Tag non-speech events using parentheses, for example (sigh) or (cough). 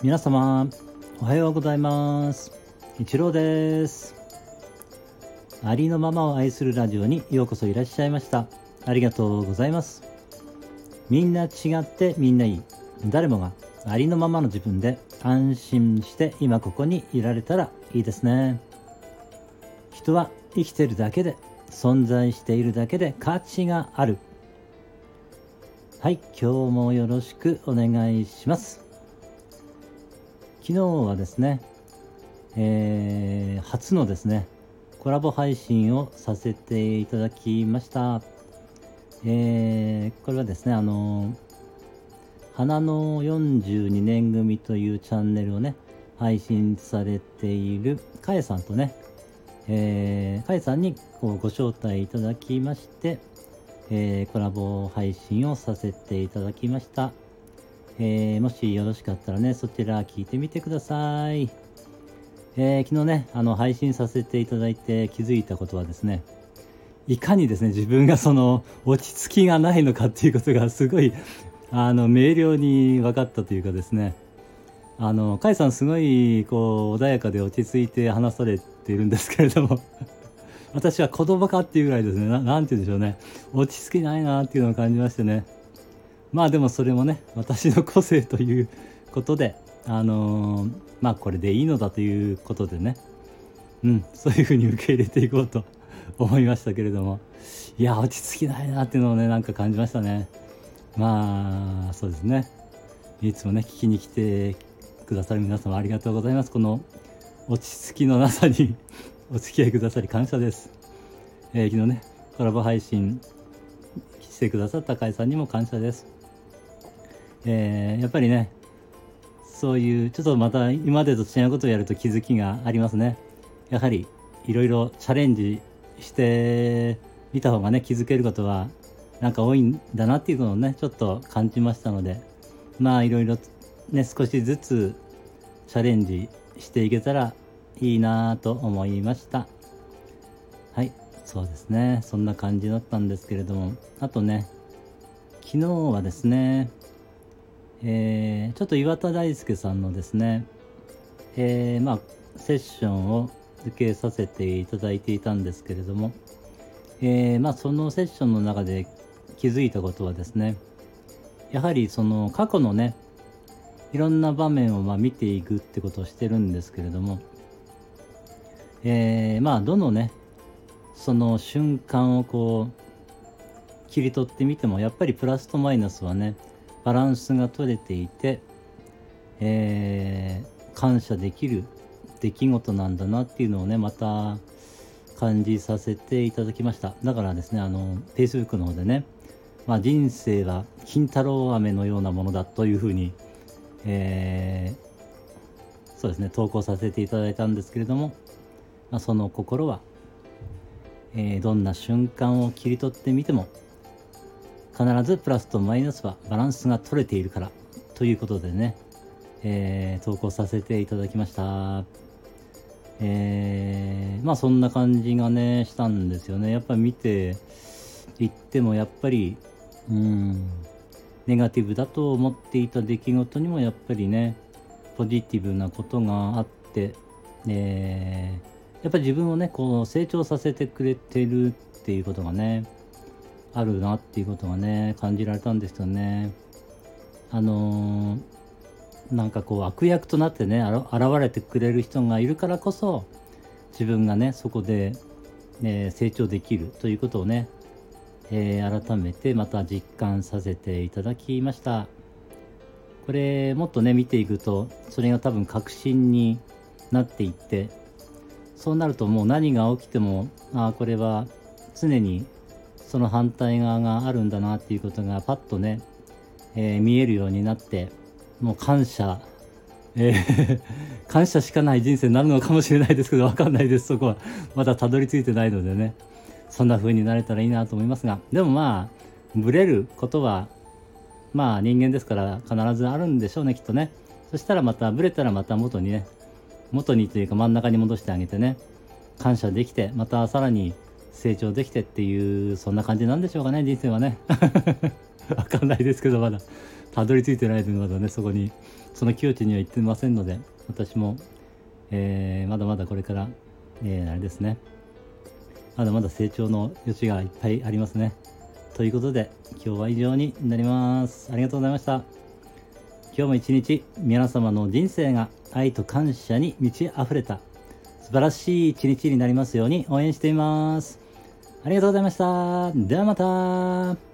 皆様おはようございます。一郎です。ありのままを愛するラジオにようこそいらっしゃいました。ありがとうございます。みんな違ってみんないい。誰もがありのままの自分で安心して今ここにいられたらいいですね。人は生きてるだけで存在しているだけで価値がある。はい今日もよろしくお願いします。昨日はですね、えー、初のですねコラボ配信をさせていただきました、えー、これはですねあの花の42年組というチャンネルをね配信されているかえさんとねえー、かえさんにこうご招待いただきまして、えー、コラボ配信をさせていただきました。えー、もしよろしかったらね、そちら聞いてみてください。えー、昨日ね、あの、配信させていただいて気づいたことはですね、いかにですね、自分がその、落ち着きがないのかっていうことがすごい、あの、明瞭に分かったというかですね、あの、甲斐さんすごい、こう、穏やかで落ち着いて話されているんですけれども私は子供かっていうぐらいですねな、なんて言うんでしょうね。落ち着きないなっていうのを感じましてね。まあでもそれもね、私の個性ということで、あのー、まあこれでいいのだということでね、うん、そういうふうに受け入れていこうと思いましたけれども、いや、落ち着きないなっていうのをね、なんか感じましたね。まあ、そうですね。いつもね、聞きに来てくださる皆様ありがとうございます。この落ち着きのなさに (laughs) お付き合いくださり感謝です。えー、昨日ね、コラボ配信してくださった甲斐さんにも感謝です。えー、やっぱりね、そういう、ちょっとまた今までと違うことをやると気づきがありますね。やはり、いろいろチャレンジしてみた方がね、気づけることは、なんか多いんだなっていうのをね、ちょっと感じましたので、まあ、いろいろね、少しずつチャレンジしていけたらいいなと思いました。はいそうですね。そんな感じだったんですけれども。あとね昨日はですねえー、ちょっと岩田大輔さんのですねえー、まあセッションを受けさせていただいていたんですけれども、えー、まあそのセッションの中で気づいたことはですねやはりその過去のねいろんな場面をま見ていくってことをしてるんですけれども、えー、まあどのねその瞬間をこう切り取ってみてもやっぱりプラスとマイナスはねバランスが取れていて、えー、感謝できる出来事なんだなっていうのをねまた感じさせていただきました。だからですねあの Facebook の方でね、まあ、人生は金太郎飴のようなものだというふうにえー、そうですね投稿させていただいたんですけれども、まあ、その心は、えー、どんな瞬間を切り取ってみても必ずプラスとマイナスはバランスが取れているからということでね、えー、投稿させていただきました。えー、まあそんな感じがねしたんですよねやっぱ見ていってもやっぱりうんネガティブだと思っていた出来事にもやっぱりねポジティブなことがあって、えー、やっぱり自分をねこう成長させてくれてるっていうことがねあるなっていうことがね感じられたんですよね。あのー、なんかこう悪役となってね現れてくれる人がいるからこそ自分がねそこで、え、成長できるということをねえー、改めてまた実感させていただきましたこれもっとね見ていくとそれが多分確信になっていってそうなるともう何が起きてもああこれは常にその反対側があるんだなっていうことがパッとね、えー、見えるようになってもう感謝。えー (laughs) 感謝しかない人生になるのかもしれないですけど分かんないです。そこは。まだたどり着いてないのでね。そんな風になれたらいいなと思いますが。でもまあブレることはまあ人間ですから必ずあるんでしょうねきっとね。そしたらまたブレたらまた元にね元にというか真ん中に戻してあげてね感謝できてまたさらに成長できてっていうそんな感じなんでしょうかね人生はね。(laughs) わかんないですけどまだ。たどり着いてないのでまだねそこに。その境地には行ってませんので私も、えー、まだまだこれから、えー、あれですね。まだまだ成長の余地がいっぱいありますね。ということで今日は以上になります。ありがとうございました。今日も一日皆様の人生が愛と感謝に満ち溢れた素晴らしい一日になりますように応援しています。ありがとうございました。ではまた。